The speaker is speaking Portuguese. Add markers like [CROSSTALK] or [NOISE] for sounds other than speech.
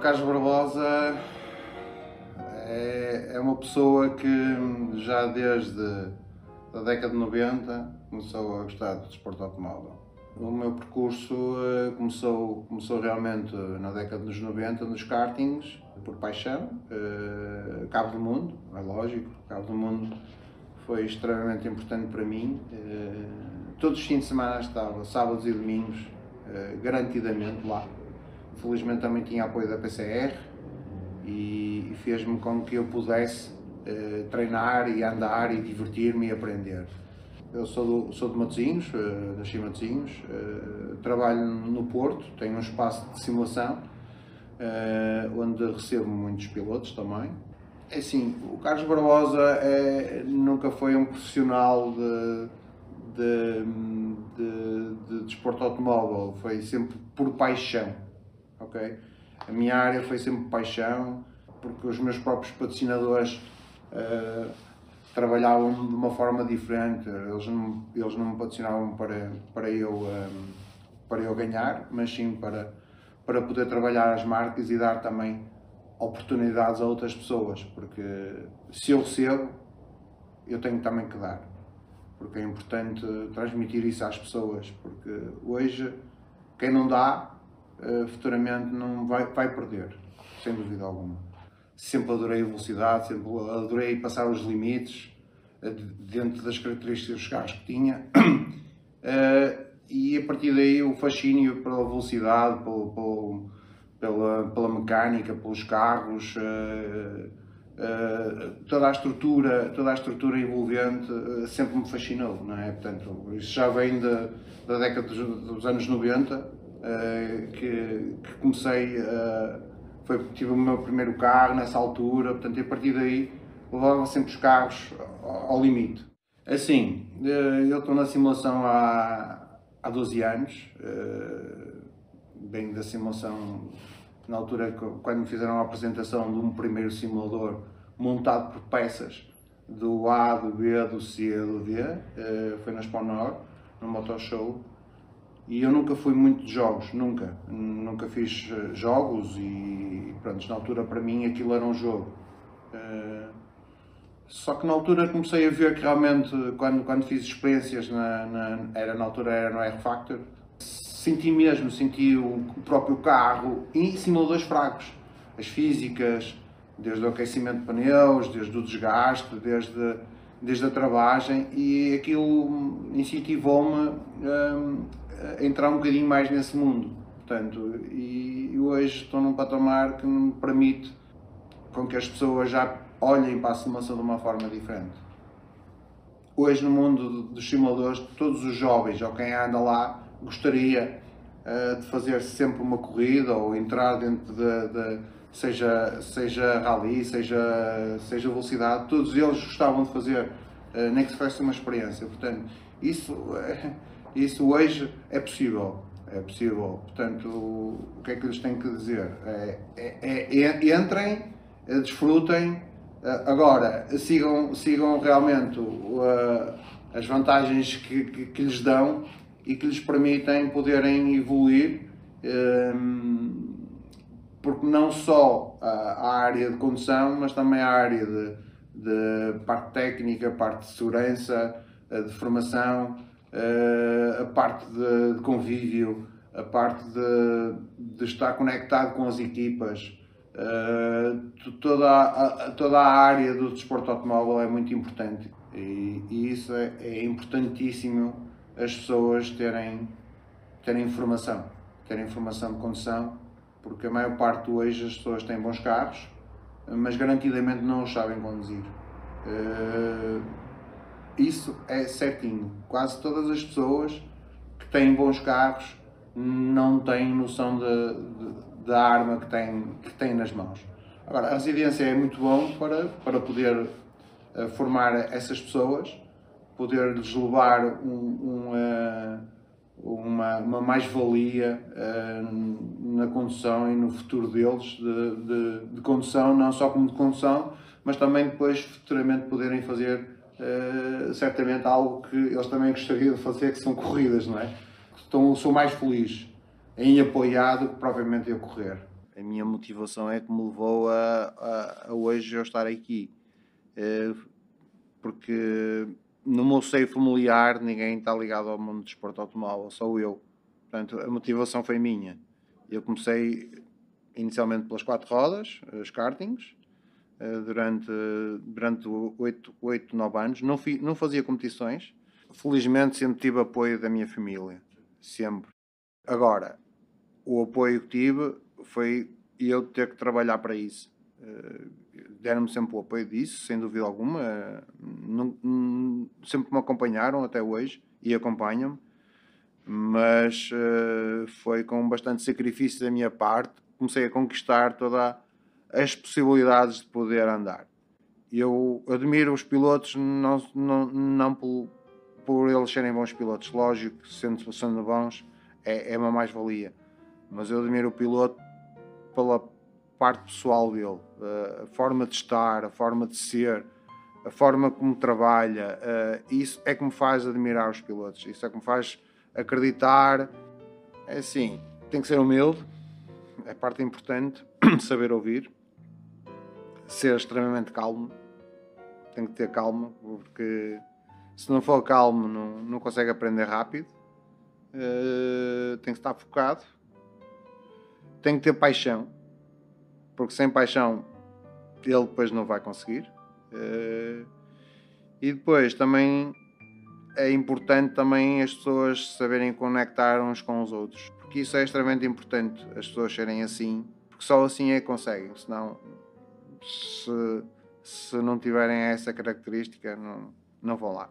Carlos Barbosa é, é uma pessoa que já desde a década de 90 começou a gostar do desporto automóvel. O meu percurso uh, começou, começou realmente na década dos 90 nos kartings, por paixão. Uh, Cabo do Mundo, é lógico, Cabo do Mundo foi extremamente importante para mim. Uh, todos os fins de semana estava, sábados e domingos, garantidamente lá. Felizmente também tinha apoio da PCR e, fez-me com que eu pudesse treinar e andar e divertir-me e aprender. Eu sou, do, sou de Matosinhos, uh, nasci em Matosinhos, uh, trabalho no Porto, tenho um espaço de simulação, uh, onde recebo muitos pilotos também. É assim, o Carlos Barbosa é, nunca foi um profissional de, de, de, de desporto automóvel, foi sempre por paixão, ok? A minha área foi sempre paixão, porque os meus próprios patrocinadores uh, trabalhavam de uma forma diferente. Eles não, eles não me patrocinavam para, para, eu, um, para eu ganhar, mas sim para, para poder trabalhar as marcas e dar também oportunidades a outras pessoas, porque se eu recebo, eu tenho também que dar. Porque é importante transmitir isso às pessoas, porque hoje quem não dá, eh, futuramente não vai, vai perder, sem dúvida alguma sempre adorei a velocidade, sempre adorei passar os limites eh, dentro das características dos carros que tinha. Uh, [COUGHS] e a partir daí o fascínio pela velocidade, pela, pela mecânica, pelos carros, uh, uh, toda a estrutura, toda a estrutura envolvente sempre me fascinou, não é? Portanto, isso já vem da, da década dos, dos anos 90, que, que comecei a foi, tive o meu primeiro carro nessa altura, portanto, a partir daí levava sempre os carros ao, limite. Assim, eh, eu estou na simulação há, há 12 anos, bem eh, da simulação na altura quando me fizeram a apresentação de um primeiro simulador montado por peças do A, do B, do C, do D, eh, foi na Spawnor, no Motor Show, e eu nunca fui muito de jogos, nunca. Nunca fiz eh, jogos e pronto, na altura para mim aquilo era um jogo. Uh, só que na altura comecei a ver que realmente, quando, quando fiz experiências, na, na era, na altura era no R-Factor, senti mesmo, senti o, próprio carro e simuladores fracos. As físicas, desde o aquecimento de pneus, desde o desgaste, desde, desde a travagem e aquilo incentivou-me um, entrar um bocadinho mais nesse mundo. Portanto, e, hoje estou num patamar que me permite com que as pessoas já olhem para a simulação de uma forma diferente. Hoje, no mundo dos simuladores, todos os jovens ou quem anda lá gostaria uh, de fazer sempre uma corrida ou entrar dentro de, de seja, seja rally, seja, seja velocidade, todos eles gostavam de fazer, uh, nem que se fosse uma experiência. Portanto, isso. Uh, isso hoje é possível. É possível. Portanto, o que é que lhes tenho que dizer? É, é, é, é entrem, eh, desfrutem. Eh, agora, sigam, sigam realmente uh, as vantagens que, que, que, lhes dão e que lhes permitem poderem evoluir, um, porque não só a, área de condução, mas também a área de, de parte técnica, parte de segurança, de formação a parte de, convívio, a parte de, de, estar conectado com as equipas, uh, toda, a, toda a área do desporto automóvel é muito importante. E, e isso é, é, importantíssimo as pessoas terem, terem informação, terem informação de condução, porque a maior parte hoje as pessoas têm bons carros, mas garantidamente não os sabem conduzir. Isso é certinho. Quase todas as pessoas que têm bons carros não têm noção da arma que têm, que têm nas mãos. Agora, a residência é muito bom para, para poder uh, formar essas pessoas, poder-lhes levar um, um, uh, uma, uma mais-valia uh, na condução e no futuro deles, de, de, de condução, não só como de condução, mas também depois futuramente poderem fazer uh, certamente algo que eles também gostariam de fazer, que são corridas, não é? Então sou mais feliz em apoiar do que propriamente em correr. A minha motivação é que me levou a, a, a hoje eu estar aqui. Uh, porque no meu seio familiar ninguém está ligado ao mundo do desporto automóvel, só eu. Portanto, a motivação foi minha. Eu comecei inicialmente pelas quatro rodas, os kartings, eh, durante, durante 8, 8 9 anos. Não, fi, não fazia competições. Felizmente sempre tive apoio da minha família. Sempre. Agora, o apoio que tive foi eu ter que trabalhar para isso. Eh, deram-me sempre o apoio disso, sem dúvida alguma. sempre me acompanharam até hoje e acompanham-me, mas uh, foi com bastante sacrifício da minha parte. Comecei a conquistar todas as possibilidades de poder andar. Eu admiro os pilotos não, não, não por, por eles serem bons pilotos, lógico, sendo, sendo bons, é, é uma mais-valia. Mas eu admiro o piloto pela parte pessoal dele, a forma de estar, a forma de ser, a forma como trabalha. Isso é que me faz admirar os pilotos, isso é que me faz acreditar. É assim, tem que ser humilde, é parte importante, [CLEARS THROAT] saber ouvir, ser extremamente calmo, tem que ter calma, porque se não for calmo não, não consegue aprender rápido, uh, tem que estar focado, tem que ter paixão porque sem paixão ele depois não vai conseguir. Uh, e depois também é importante também as pessoas saberem conectar uns com os outros, porque isso é extremamente importante, as pessoas serem assim, porque só assim é que conseguem, senão se, se não tiverem essa característica não, não vão lá.